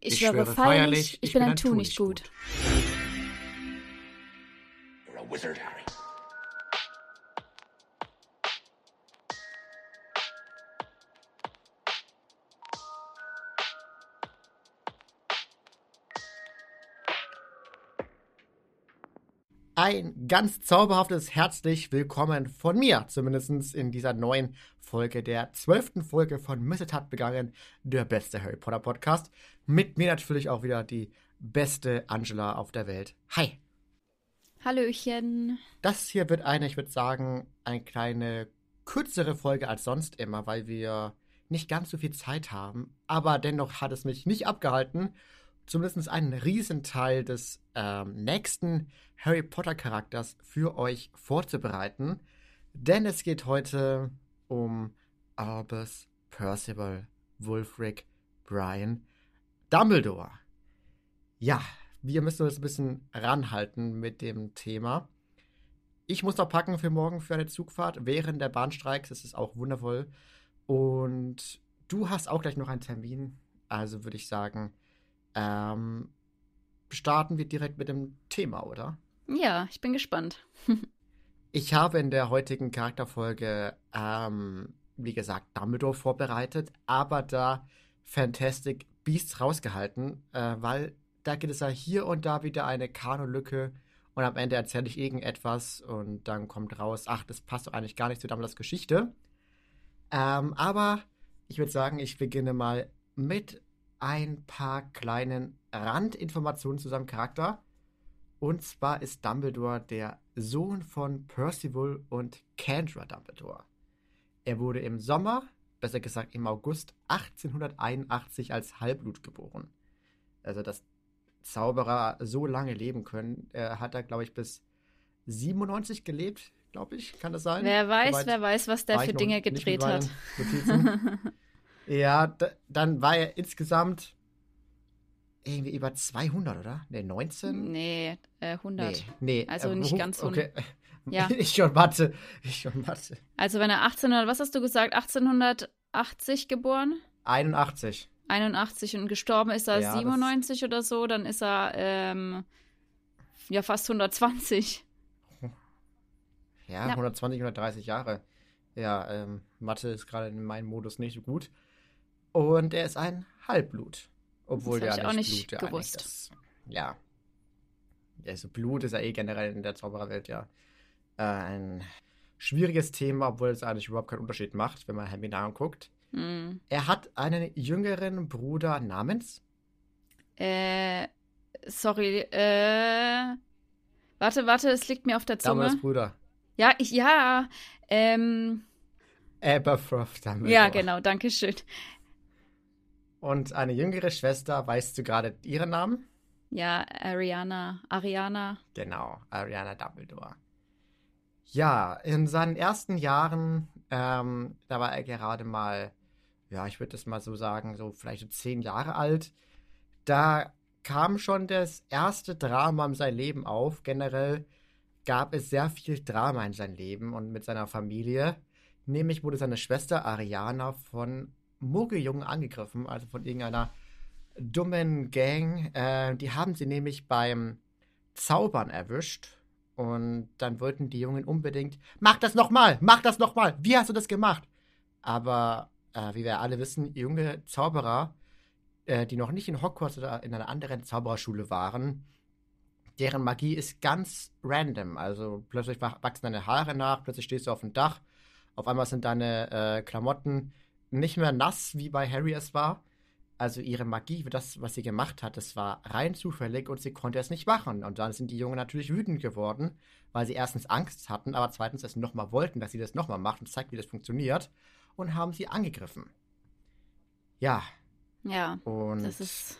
Ich, ich schwöre feierlich, ich, ich bin ein Tu nicht gut. gut. You're a wizard, Harry. Ein ganz zauberhaftes herzlich willkommen von mir, zumindest in dieser neuen Folge, der zwölften Folge von Missetat begangen, der beste Harry Potter Podcast. Mit mir natürlich auch wieder die beste Angela auf der Welt. Hi. Hallöchen. Das hier wird eine, ich würde sagen, eine kleine kürzere Folge als sonst immer, weil wir nicht ganz so viel Zeit haben. Aber dennoch hat es mich nicht abgehalten, zumindest einen Riesenteil des ähm, nächsten Harry Potter Charakters für euch vorzubereiten. Denn es geht heute um Albus Percival Wulfric Brian Dumbledore. Ja, wir müssen uns ein bisschen ranhalten mit dem Thema. Ich muss noch packen für morgen für eine Zugfahrt während der Bahnstreiks. Das ist auch wundervoll. Und du hast auch gleich noch einen Termin. Also würde ich sagen, ähm, starten wir direkt mit dem Thema, oder? Ja, ich bin gespannt. ich habe in der heutigen Charakterfolge, ähm, wie gesagt, Dumbledore vorbereitet, aber da Fantastic Beasts rausgehalten, äh, weil da gibt es ja hier und da wieder eine Kanonlücke und am Ende erzähle ich irgendetwas und dann kommt raus, ach, das passt doch eigentlich gar nicht zu Dumbledores Geschichte. Ähm, aber ich würde sagen, ich beginne mal mit ein paar kleinen Randinformationen zu seinem Charakter. Und zwar ist Dumbledore der Sohn von Percival und Kendra Dumbledore. Er wurde im Sommer, besser gesagt im August 1881 als Halbblut geboren. Also, dass Zauberer so lange leben können, er hat er, glaube ich, bis 97 gelebt, glaube ich. Kann das sein? Wer weiß, Soweit wer weiß, was der für Dinge gedreht hat. Ja, dann war er insgesamt irgendwie über 200, oder? Ne, 19? Nee, äh, 100. Nee, nee. Also äh, nicht ganz 100. Okay. Ja. Ich schon Mathe. Ich schon Mathe. Also wenn er 1800, was hast du gesagt, 1880 geboren? 81. 81 und gestorben ist er ja, 97 oder so, dann ist er ähm, ja fast 120. Ja, ja, 120, 130 Jahre. Ja, ähm, Mathe ist gerade in meinem Modus nicht so gut. Und er ist ein Halbblut. Obwohl das der auch nicht Blut gewusst. Ja, das, ja. Also Blut ist ja eh generell in der Zaubererwelt ja äh, ein schwieriges Thema, obwohl es eigentlich überhaupt keinen Unterschied macht, wenn man Hermine anguckt. Mhm. Er hat einen jüngeren Bruder namens? Äh, sorry, äh, warte, warte, es liegt mir auf der Zunge. Damals Bruder. Ja, ich, ja, ähm. Aberforth Dumbledore. Ja, genau, danke schön. Und eine jüngere Schwester, weißt du gerade ihren Namen? Ja, Ariana. Ariana. Genau, Ariana Dumbledore. Ja, in seinen ersten Jahren, ähm, da war er gerade mal, ja, ich würde das mal so sagen, so vielleicht so zehn Jahre alt. Da kam schon das erste Drama in sein Leben auf. Generell gab es sehr viel Drama in seinem Leben und mit seiner Familie. Nämlich wurde seine Schwester Ariana von Muggeljungen angegriffen, also von irgendeiner dummen Gang. Äh, die haben sie nämlich beim Zaubern erwischt. Und dann wollten die Jungen unbedingt, mach das nochmal, mach das nochmal, wie hast du das gemacht? Aber äh, wie wir alle wissen, junge Zauberer, äh, die noch nicht in Hogwarts oder in einer anderen Zaubererschule waren, deren Magie ist ganz random. Also plötzlich wachsen deine Haare nach, plötzlich stehst du auf dem Dach, auf einmal sind deine äh, Klamotten nicht mehr nass, wie bei Harry es war. Also ihre Magie, das, was sie gemacht hat, das war rein zufällig und sie konnte es nicht machen. Und dann sind die Jungen natürlich wütend geworden, weil sie erstens Angst hatten, aber zweitens es nochmal wollten, dass sie das nochmal macht und zeigt, wie das funktioniert. Und haben sie angegriffen. Ja. Ja. Und das ist.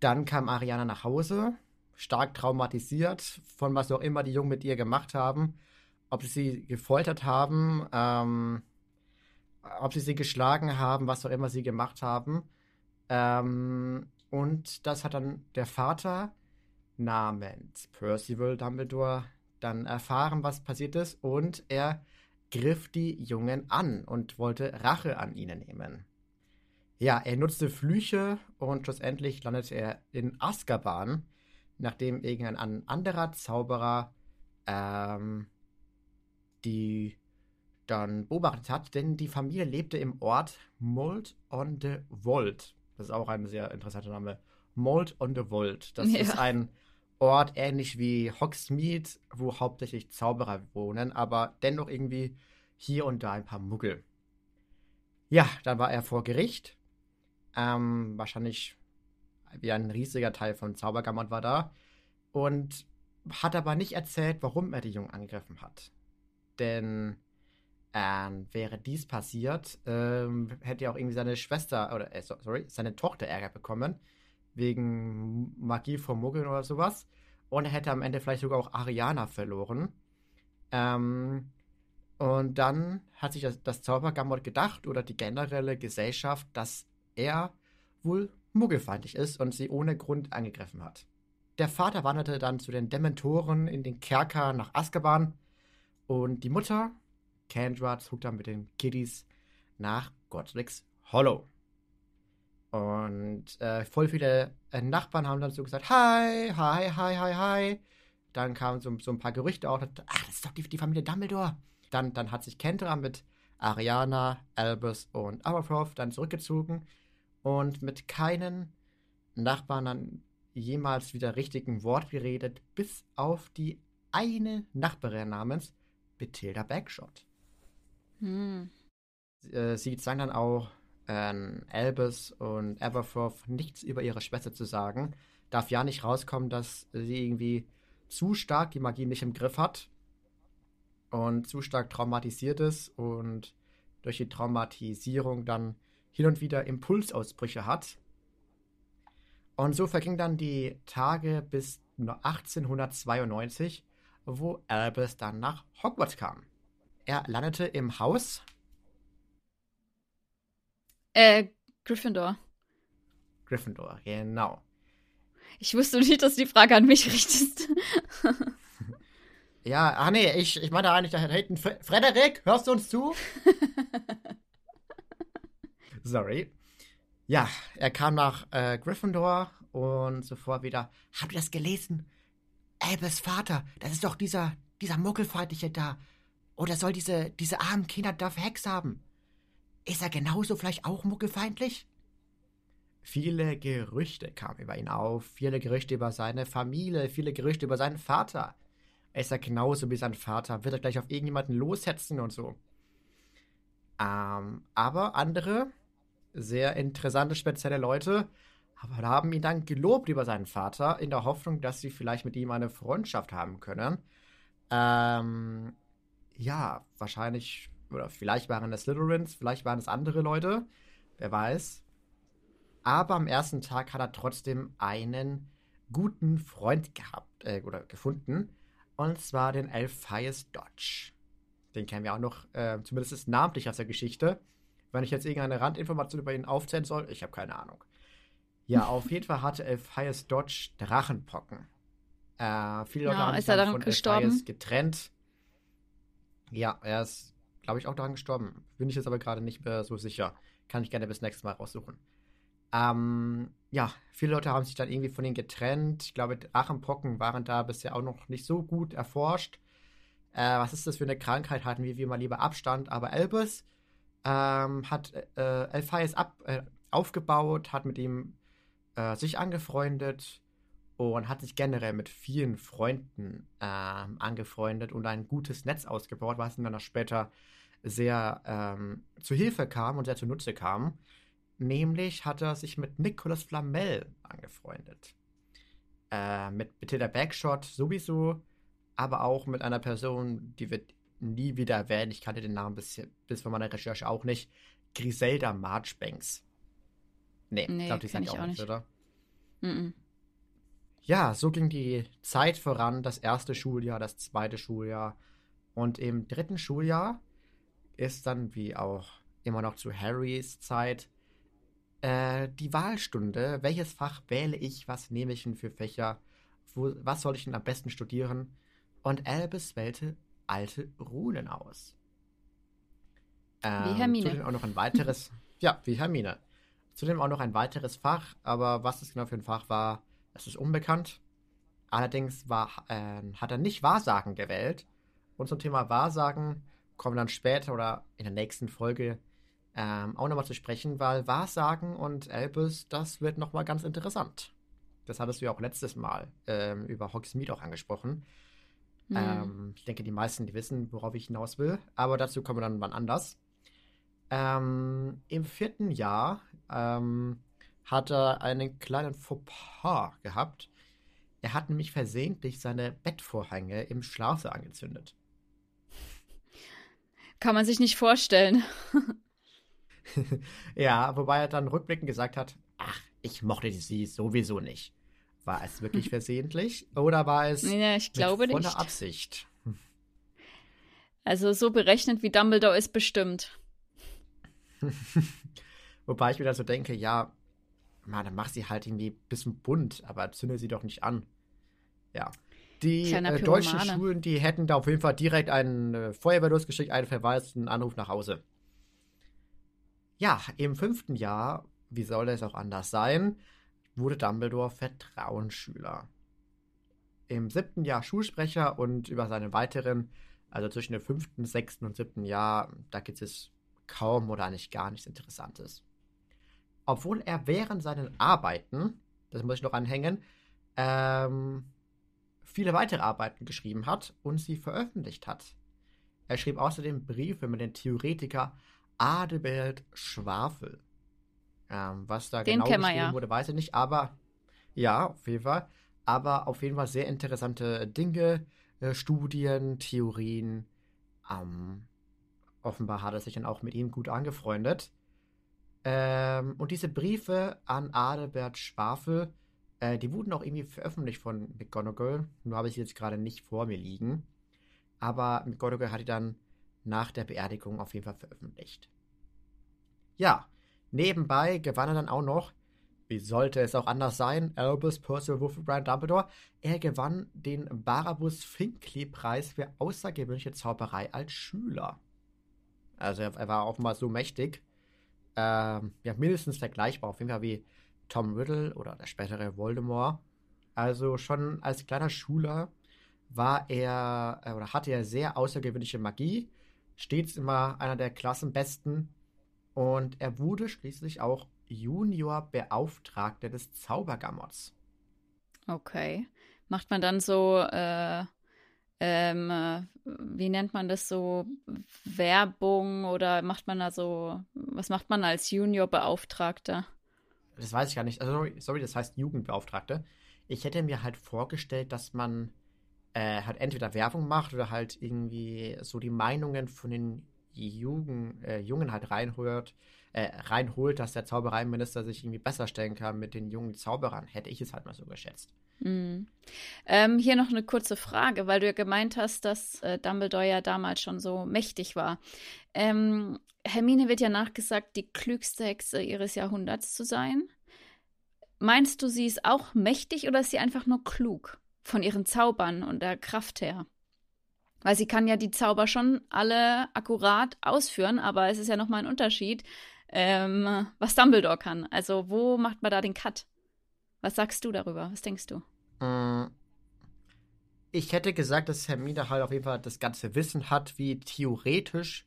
Dann kam Ariana nach Hause, stark traumatisiert von was auch immer die Jungen mit ihr gemacht haben. Ob sie sie gefoltert haben, ähm, ob sie sie geschlagen haben, was auch immer sie gemacht haben. Ähm, und das hat dann der Vater namens Percival Dumbledore dann erfahren, was passiert ist, und er griff die Jungen an und wollte Rache an ihnen nehmen. Ja, er nutzte Flüche und schlussendlich landete er in Azkaban, nachdem irgendein anderer Zauberer ähm, die dann beobachtet hat, denn die Familie lebte im Ort Mold on the Wold. Das ist auch ein sehr interessanter Name. Mold on the Wold. Das ja. ist ein Ort ähnlich wie Hogsmeade, wo hauptsächlich Zauberer wohnen, aber dennoch irgendwie hier und da ein paar Muggel. Ja, dann war er vor Gericht ähm, wahrscheinlich wie ein riesiger Teil von Zaubergammon war da. Und hat aber nicht erzählt, warum er die Jungen angegriffen hat. Denn ähm, wäre dies passiert, ähm, hätte er auch irgendwie seine Schwester, oder äh, sorry, seine Tochter Ärger bekommen. Wegen Magie vor Muggeln oder sowas. Und er hätte am Ende vielleicht sogar auch Ariana verloren. Ähm, und dann hat sich das, das Zaubergamot gedacht, oder die generelle Gesellschaft, dass er wohl muggelfeindlich ist und sie ohne Grund angegriffen hat. Der Vater wanderte dann zu den Dementoren in den Kerker nach Azkaban und die Mutter, Kendra, zog dann mit den Kiddies nach Godric's Hollow. Und äh, voll viele äh, Nachbarn haben dann so gesagt, hi, hi, hi, hi, hi. Dann kamen so, so ein paar Gerüchte auch, ach, das ist doch die, die Familie Dumbledore. Dann, dann hat sich Kendra mit Ariana, Albus und Aberforth dann zurückgezogen und mit keinen Nachbarn dann jemals wieder richtigen Wort geredet, bis auf die eine Nachbarin namens Bethilda Backshot. Hm. Äh, sie zwang dann auch äh, Albus und Aberforth nichts über ihre Schwester zu sagen. Darf ja nicht rauskommen, dass sie irgendwie zu stark die Magie nicht im Griff hat und zu stark traumatisiert ist und durch die Traumatisierung dann hin und wieder Impulsausbrüche hat. Und so vergingen dann die Tage bis 1892, wo Albus dann nach Hogwarts kam. Er landete im Haus. Äh, Gryffindor. Gryffindor, genau. Ich wusste nicht, dass du die Frage an mich richtest. ja, ach nee, ich, ich meine eigentlich da hinten. Frederik, hörst du uns zu? Sorry. Ja, er kam nach äh, Gryffindor und sofort wieder. Habt ihr das gelesen? Albus Vater, das ist doch dieser, dieser Muggelfeindliche da. Oder soll diese, diese armen Kinder da Hex haben? Ist er genauso vielleicht auch muggelfeindlich? Viele Gerüchte kamen über ihn auf, viele Gerüchte über seine Familie, viele Gerüchte über seinen Vater. Ist er genauso wie sein Vater? Wird er gleich auf irgendjemanden loshetzen und so? Ähm, aber andere sehr interessante, spezielle Leute, haben ihn dann gelobt über seinen Vater, in der Hoffnung, dass sie vielleicht mit ihm eine Freundschaft haben können. Ähm, ja, wahrscheinlich, oder vielleicht waren es Slytherins, vielleicht waren es andere Leute, wer weiß. Aber am ersten Tag hat er trotzdem einen guten Freund gehabt, äh, oder gefunden, und zwar den Elphias Dodge. Den kennen wir auch noch, äh, zumindest namentlich aus der Geschichte. Wenn ich jetzt irgendeine Randinformation über ihn aufzählen soll, ich habe keine Ahnung. Ja, auf jeden Fall hatte Elphias Dodge Drachenpocken. Äh, viele Leute ja, haben sich dann von gestorben? Elphias getrennt. Ja, er ist, glaube ich, auch daran gestorben. Bin ich jetzt aber gerade nicht mehr so sicher. Kann ich gerne bis nächstes Mal raussuchen. Ähm, ja, viele Leute haben sich dann irgendwie von ihm getrennt. Ich glaube, Drachenpocken waren da bisher auch noch nicht so gut erforscht. Äh, was ist das für eine Krankheit? Halten wir wie mal lieber Abstand. Aber Albus ähm, hat äh, Elphias ab, äh, aufgebaut, hat mit ihm äh, sich angefreundet und hat sich generell mit vielen Freunden ähm, angefreundet und ein gutes Netz ausgebaut, was ihm dann auch später sehr ähm, zu Hilfe kam und sehr zunutze kam. Nämlich hat er sich mit Nicolas Flamel angefreundet. Äh, mit Matilda Backshot sowieso, aber auch mit einer Person, die wird nie wieder erwähnt. Ich kannte den Namen bis, bis von meiner Recherche auch nicht. Griselda Marchbanks. Nee, nee glaube, die sind auch nicht, oder? Mm -mm. Ja, so ging die Zeit voran. Das erste Schuljahr, das zweite Schuljahr. Und im dritten Schuljahr ist dann, wie auch immer noch zu Harrys Zeit, äh, die Wahlstunde. Welches Fach wähle ich? Was nehme ich denn für Fächer? Wo, was soll ich denn am besten studieren? Und Albus wählte alte Runen aus. Ähm, wie Hermine. Zudem auch noch ein weiteres, ja, wie Hermine. Zudem auch noch ein weiteres Fach, aber was es genau für ein Fach war, das ist unbekannt. Allerdings war, äh, hat er nicht Wahrsagen gewählt. Und zum Thema Wahrsagen kommen wir dann später oder in der nächsten Folge ähm, auch nochmal zu sprechen, weil Wahrsagen und Elbus, das wird nochmal ganz interessant. Das hattest du ja auch letztes Mal ähm, über Hogsmeade auch angesprochen. Mhm. Ähm, ich denke, die meisten, die wissen, worauf ich hinaus will. Aber dazu kommen wir dann wann anders. Ähm, Im vierten Jahr ähm, hat er einen kleinen Fauxpas gehabt. Er hat nämlich versehentlich seine Bettvorhänge im Schlafsaal angezündet. Kann man sich nicht vorstellen. ja, wobei er dann rückblickend gesagt hat, ach, ich mochte sie sowieso nicht. War es wirklich versehentlich oder war es ja, ich glaube mit voller Absicht? Also so berechnet wie Dumbledore ist bestimmt. Wobei ich mir dann so denke, ja, man, dann mach sie halt irgendwie ein bisschen bunt, aber zünde sie doch nicht an. Ja. Die äh, deutschen Schulen, die hätten da auf jeden Fall direkt einen äh, Feuerwehr losgeschickt, einen Verweis, einen Anruf nach Hause. Ja, im fünften Jahr, wie soll es auch anders sein, wurde Dumbledore Vertrauensschüler. Im siebten Jahr Schulsprecher und über seine weiteren, also zwischen dem fünften, sechsten und siebten Jahr, da gibt es kaum oder eigentlich gar nichts Interessantes. Obwohl er während seinen Arbeiten, das muss ich noch anhängen, ähm, viele weitere Arbeiten geschrieben hat und sie veröffentlicht hat. Er schrieb außerdem Briefe mit dem Theoretiker Adebert Schwafel. Ähm, was da Den genau geschrieben ja. wurde, weiß ich nicht, aber ja, auf jeden Fall. Aber auf jeden Fall sehr interessante Dinge, äh, Studien, Theorien. Ähm, offenbar hat er sich dann auch mit ihm gut angefreundet. Ähm, und diese Briefe an Adalbert Schwafel, äh, die wurden auch irgendwie veröffentlicht von McGonagall. Nur habe ich sie jetzt gerade nicht vor mir liegen. Aber McGonagall hat die dann nach der Beerdigung auf jeden Fall veröffentlicht. Ja, nebenbei gewann er dann auch noch, wie sollte es auch anders sein, Albus Percival Wolfram Brian Dumbledore. Er gewann den Barabus Finkley-Preis für außergewöhnliche Zauberei als Schüler. Also er, er war offenbar so mächtig. Ähm, ja, mindestens vergleichbar auf jeden Fall wie Tom Riddle oder der spätere Voldemort. Also schon als kleiner Schüler war er äh, oder hatte er sehr außergewöhnliche Magie stets immer einer der Klassenbesten und er wurde schließlich auch Juniorbeauftragter des Zaubergammots. Okay. Macht man dann so, äh, ähm, äh, wie nennt man das so, Werbung oder macht man da so, was macht man als Juniorbeauftragter? Das weiß ich gar nicht. Also, sorry, das heißt Jugendbeauftragte. Ich hätte mir halt vorgestellt, dass man äh, halt entweder Werbung macht oder halt irgendwie so die Meinungen von den Jugend, äh, Jungen halt reinholt, äh, reinholt, dass der Zaubereiminister sich irgendwie besser stellen kann mit den jungen Zauberern. Hätte ich es halt mal so geschätzt. Mhm. Ähm, hier noch eine kurze Frage, weil du ja gemeint hast, dass äh, Dumbledore ja damals schon so mächtig war. Ähm, Hermine wird ja nachgesagt, die klügste Hexe ihres Jahrhunderts zu sein. Meinst du, sie ist auch mächtig oder ist sie einfach nur klug? von ihren Zaubern und der Kraft her. Weil sie kann ja die Zauber schon alle akkurat ausführen, aber es ist ja nochmal ein Unterschied, ähm, was Dumbledore kann. Also wo macht man da den Cut? Was sagst du darüber? Was denkst du? Mm. Ich hätte gesagt, dass Hermine halt auf jeden Fall das ganze Wissen hat, wie theoretisch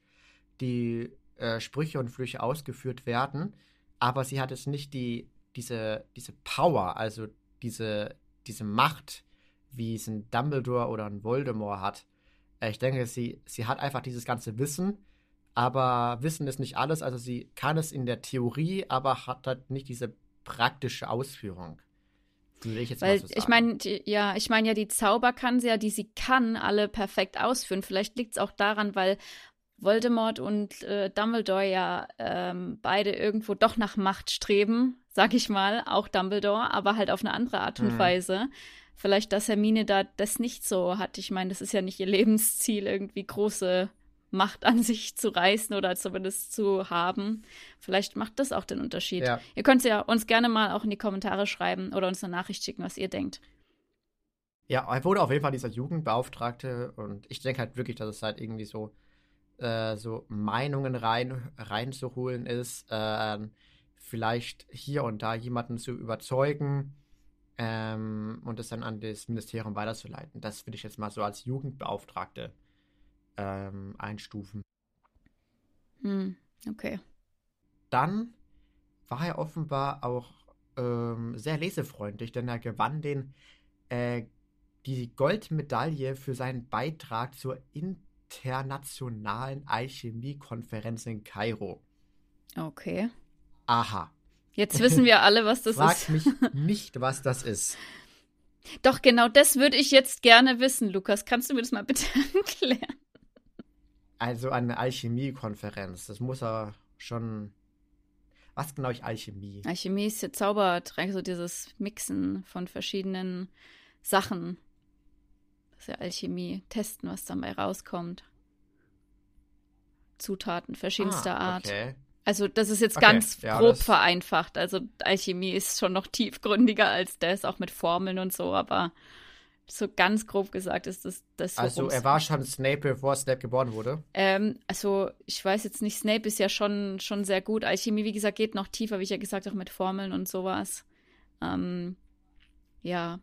die äh, Sprüche und Flüche ausgeführt werden, aber sie hat jetzt nicht die, diese, diese Power, also diese, diese Macht, wie es ein Dumbledore oder ein Voldemort hat. Äh, ich denke, sie, sie hat einfach dieses ganze Wissen, aber Wissen ist nicht alles. Also sie kann es in der Theorie, aber hat halt nicht diese praktische Ausführung. Würde ich jetzt Weil, mal so sagen. Ich meine, ja, ich meine ja, die Zauber kann sie ja, die sie kann, alle perfekt ausführen. Vielleicht liegt es auch daran, weil Voldemort und äh, Dumbledore ja ähm, beide irgendwo doch nach Macht streben, sag ich mal, auch Dumbledore, aber halt auf eine andere Art und mhm. Weise vielleicht, dass Hermine da das nicht so hat. Ich meine, das ist ja nicht ihr Lebensziel, irgendwie große Macht an sich zu reißen oder zumindest zu haben. Vielleicht macht das auch den Unterschied. Ja. Ihr könnt ja uns gerne mal auch in die Kommentare schreiben oder uns eine Nachricht schicken, was ihr denkt. Ja, er wurde auf jeden Fall dieser Jugendbeauftragte und ich denke halt wirklich, dass es halt irgendwie so, äh, so Meinungen rein, reinzuholen ist. Äh, vielleicht hier und da jemanden zu überzeugen ähm, und es dann an das Ministerium weiterzuleiten. Das würde ich jetzt mal so als Jugendbeauftragte ähm, einstufen. Hm, okay. Dann war er offenbar auch ähm, sehr lesefreundlich, denn er gewann den äh, die Goldmedaille für seinen Beitrag zur internationalen Alchemiekonferenz in Kairo. Okay. Aha. Jetzt wissen wir alle, was das Frag ist. mich nicht, was das ist. Doch, genau das würde ich jetzt gerne wissen, Lukas. Kannst du mir das mal bitte erklären? Also eine Alchemiekonferenz. Das muss er schon. Was genau ist Alchemie? Alchemie ist ja Zaubertränke, so dieses Mixen von verschiedenen Sachen. Das ist ja Alchemie. Testen, was dabei rauskommt. Zutaten verschiedenster ah, Art. Also das ist jetzt Okay, ganz ja, grob vereinfacht. Also Alchemie ist schon noch tiefgründiger als das, auch mit Formeln und so, aber so ganz grob gesagt ist das das. Also worum's- er war schon Snape, bevor Snape geboren wurde. Ähm, also ich weiß jetzt nicht, Snape ist ja schon, schon sehr gut. Alchemie, wie gesagt, geht noch tiefer, wie ich ja gesagt habe, mit Formeln und sowas. Ähm, ja.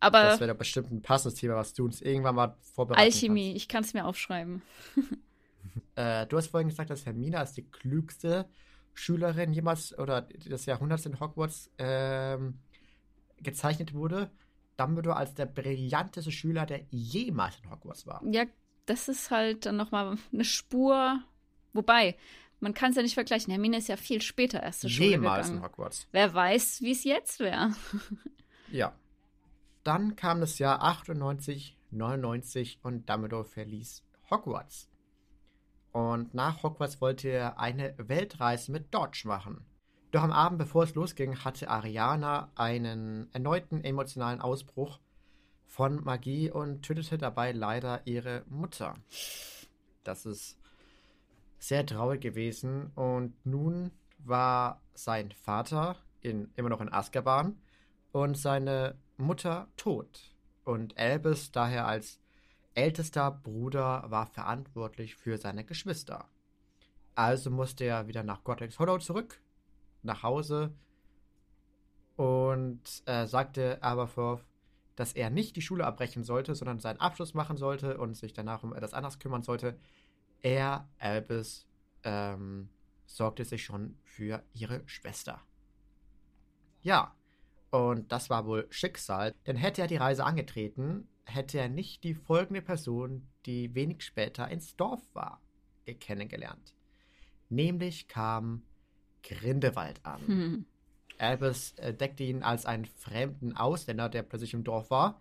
Aber Das wäre doch bestimmt ein passendes Thema, was du uns irgendwann mal vorbereiten Alchemie, ich kann es mir aufschreiben. Äh, du hast vorhin gesagt, dass Hermine als die klügste Schülerin jemals oder des Jahrhunderts in Hogwarts ähm, gezeichnet wurde. Dumbledore als der brillanteste Schüler, der jemals in Hogwarts war. Ja, das ist halt dann nochmal eine Spur. Wobei, man kann es ja nicht vergleichen. Hermine ist ja viel später erst zur Schule Jemals in gegangen. Hogwarts. Wer weiß, wie es jetzt wäre. Ja. Dann kam das Jahr 98, 99 und Dumbledore verließ Hogwarts. Und nach Hogwarts wollte er eine Weltreise mit Dodge machen. Doch am Abend, bevor es losging, hatte Ariana einen erneuten emotionalen Ausbruch von Magie und tötete dabei leider ihre Mutter. Das ist sehr traurig gewesen. Und nun war sein Vater in, immer noch in Azkaban und seine Mutter tot. Und Albus daher als ältester Bruder war verantwortlich für seine Geschwister. Also musste er wieder nach Godric's Hollow zurück, nach Hause und äh, sagte Aberforth, dass er nicht die Schule abbrechen sollte, sondern seinen Abschluss machen sollte und sich danach um etwas anderes kümmern sollte. Er, Albus, ähm, sorgte sich schon für ihre Schwester. Ja, und das war wohl Schicksal, denn hätte er die Reise angetreten, hätte er nicht die folgende Person, die wenig später ins Dorf war, kennengelernt. Nämlich kam Grindelwald an. Hm. Albus entdeckte ihn als einen fremden Ausländer, der plötzlich im Dorf war.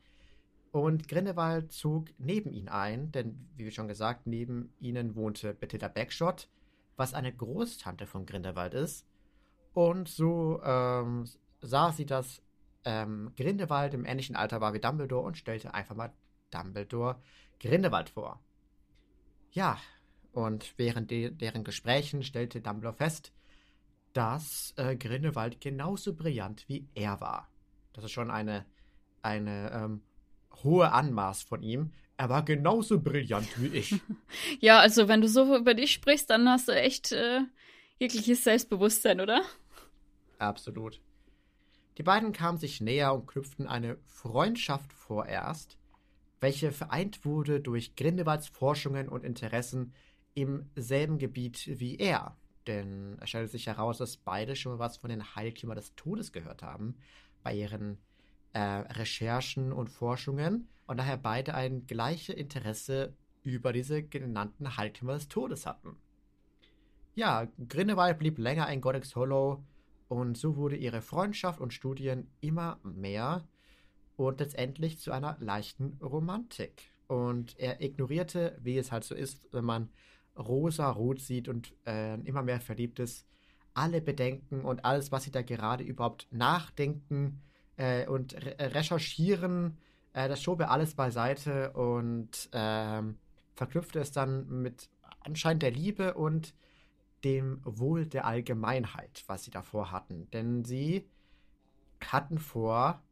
Und Grindelwald zog neben ihn ein, denn wie schon gesagt, neben ihnen wohnte Bethesda Backshot, was eine Großtante von Grindelwald ist. Und so ähm, sah sie, dass ähm, Grindelwald im ähnlichen Alter war wie Dumbledore und stellte einfach mal Dumbledore Grindelwald vor. Ja, und während de deren Gesprächen stellte Dumbledore fest, dass äh, Grindelwald genauso brillant wie er war. Das ist schon eine, eine ähm, hohe Anmaß von ihm. Er war genauso brillant wie ich. Ja, also wenn du so über dich sprichst, dann hast du echt äh, jegliches Selbstbewusstsein, oder? Absolut. Die beiden kamen sich näher und knüpften eine Freundschaft vorerst, welche vereint wurde durch Grindelwalds Forschungen und Interessen im selben Gebiet wie er. Denn es stellte sich heraus, dass beide schon was von den Heiligtümern des Todes gehört haben bei ihren äh, Recherchen und Forschungen und daher beide ein gleiches Interesse über diese genannten Heiligtümer des Todes hatten. Ja, Grindelwald blieb länger in Godric's Hollow und so wurde ihre Freundschaft und Studien immer mehr und letztendlich zu einer leichten Romantik. Und er ignorierte, wie es halt so ist, wenn man rosa-rot sieht und äh, immer mehr verliebt ist, alle Bedenken und alles, was sie da gerade überhaupt nachdenken äh, und re recherchieren, äh, das schob er alles beiseite und ähm, verknüpfte es dann mit anscheinend der Liebe und dem Wohl der Allgemeinheit, was sie davor hatten. Denn sie hatten vor,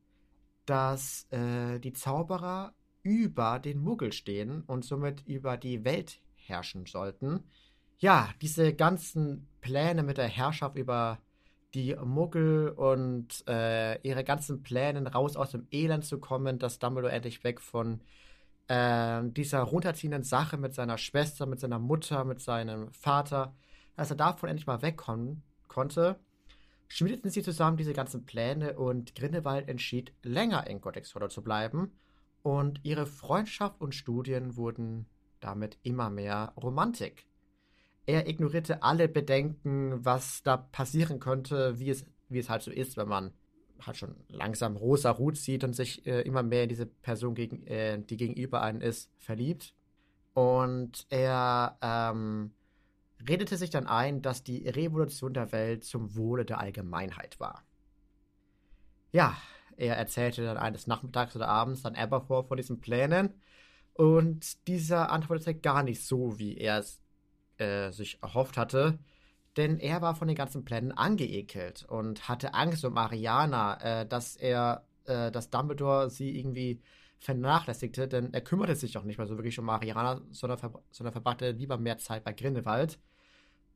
dass äh, die Zauberer über den Muggel stehen und somit über die Welt herrschen sollten. Ja, diese ganzen Pläne mit der Herrschaft über die Muggel und äh, ihre ganzen Pläne raus aus dem Elend zu kommen, dass Dumbledore endlich weg von äh, dieser runterziehenden Sache mit seiner Schwester, mit seiner Mutter, mit seinem Vater, dass er davon endlich mal wegkommen konnte, schmiedeten sie zusammen diese ganzen Pläne und Grindelwald entschied, länger in Hollow zu bleiben und ihre Freundschaft und Studien wurden damit immer mehr Romantik. Er ignorierte alle Bedenken, was da passieren könnte, wie es, wie es halt so ist, wenn man halt schon langsam rosa Rot sieht und sich äh, immer mehr in diese Person, gegen, äh, die gegenüber einem ist, verliebt. Und er ähm, redete sich dann ein, dass die Revolution der Welt zum Wohle der Allgemeinheit war. Ja, er erzählte dann eines Nachmittags oder abends dann Aberforth von diesen Plänen und dieser antwortete gar nicht so, wie er es äh, sich erhofft hatte, denn er war von den ganzen Plänen angeekelt und hatte Angst um Ariana, äh, dass er, äh, dass Dumbledore sie irgendwie vernachlässigte, denn er kümmerte sich auch nicht mehr so wirklich um Ariana, sondern, ver sondern verbrachte lieber mehr Zeit bei Grindelwald.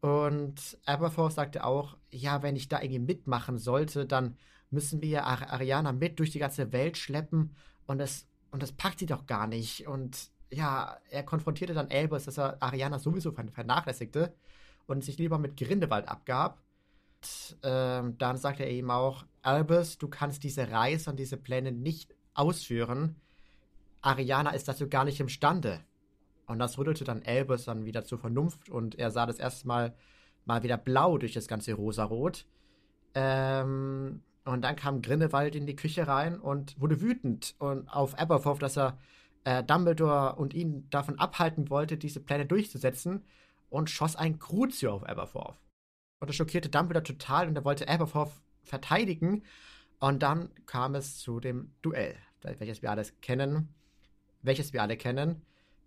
Und Aberforth sagte auch, ja, wenn ich da irgendwie mitmachen sollte, dann müssen wir Ar Ariana mit durch die ganze Welt schleppen und das, und das packt sie doch gar nicht. Und ja, er konfrontierte dann Albus, dass er Ariana sowieso vernachlässigte und sich lieber mit Grindelwald abgab. Und, ähm, dann sagte er ihm auch, Albus, du kannst diese Reise und diese Pläne nicht ausführen. Ariana ist dazu gar nicht imstande. Und das rüttelte dann Albus dann wieder zur Vernunft und er sah das erste Mal mal wieder blau durch das ganze Rosarot. Ähm, und dann kam Grindelwald in die Küche rein und wurde wütend und auf Aberforth, dass er äh, Dumbledore und ihn davon abhalten wollte, diese Pläne durchzusetzen und schoss ein Crucio auf Aberforth. Und das schockierte Dumbledore total und er wollte Aberforth verteidigen. Und dann kam es zu dem Duell, welches wir alle kennen. Welches wir alle kennen.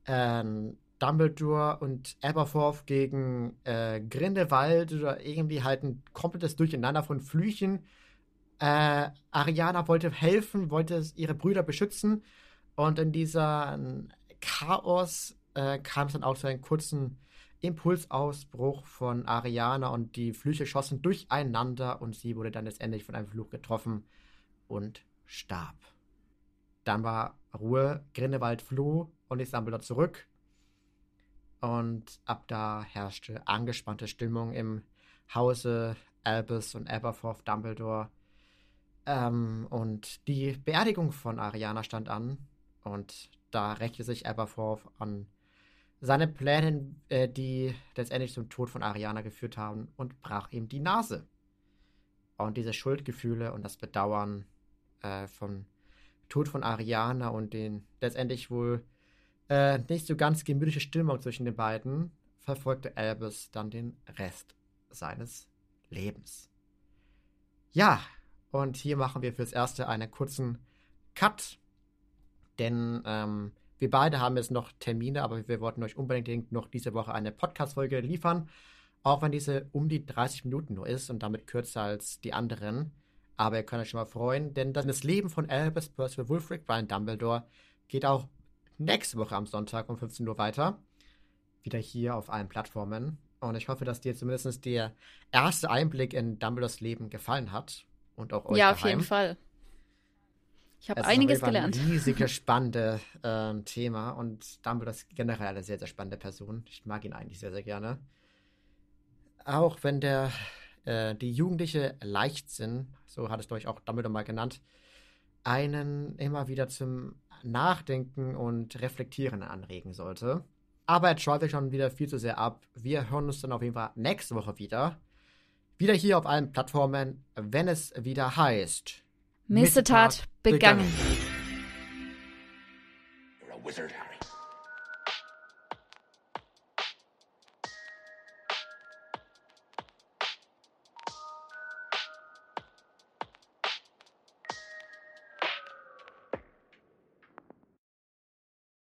Ähm, Dumbledore und Aberforth gegen äh, Grindelwald oder irgendwie halt ein komplettes Durcheinander von Flüchen. Äh, Ariana wollte helfen, wollte ihre Brüder beschützen und in dieser Chaos äh, kam es dann auch zu einem kurzen Impulsausbruch von Ariana und die Flüche schossen durcheinander und sie wurde dann letztendlich von einem Fluch getroffen und starb. Dann war Ruhe, Grindelwald floh und dann wieder zurück. Und ab da herrschte angespannte Stimmung im Hause Albus und Aberforth Dumbledore. Ähm, und die Beerdigung von Ariana stand an. Und da rächte sich Aberforth an seine Pläne, äh, die letztendlich zum Tod von Ariana geführt haben, und brach ihm die Nase. Und diese Schuldgefühle und das Bedauern äh, vom Tod von Ariana und den letztendlich wohl äh, nicht so ganz gemütliche Stimmung zwischen den beiden verfolgte Albus dann den Rest seines Lebens. Ja, und hier machen wir fürs Erste einen kurzen Cut, denn ähm, wir beide haben jetzt noch Termine, aber wir wollten euch unbedingt noch diese Woche eine Podcast-Folge liefern. Auch wenn diese um die 30 Minuten nur ist und damit kürzer als die anderen. Aber ihr könnt euch schon mal freuen, denn das Leben von Albus Percival Wulfric Brian Dumbledore geht auch nächste Woche am Sonntag um 15 Uhr weiter. Wieder hier auf allen Plattformen. Und ich hoffe, dass dir zumindest der erste Einblick in Dumbledores Leben gefallen hat. Und auch euch Ja, daheim. auf jeden Fall. Ich habe einiges ist gelernt. Ein riesiges, spannendes äh, Thema und Dumbledore ist generell eine sehr, sehr spannende Person. Ich mag ihn eigentlich sehr, sehr gerne. Auch wenn der äh, die jugendliche Leichtsinn, so hat es durch auch Dumbledore mal genannt, einen immer wieder zum Nachdenken und Reflektieren anregen sollte. Aber er schweift schon wieder viel zu sehr ab. Wir hören uns dann auf jeden Fall nächste Woche wieder. Wieder hier auf allen Plattformen, wenn es wieder heißt. Missetat begangen. begangen.